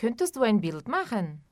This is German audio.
Könntest du ein Bild machen?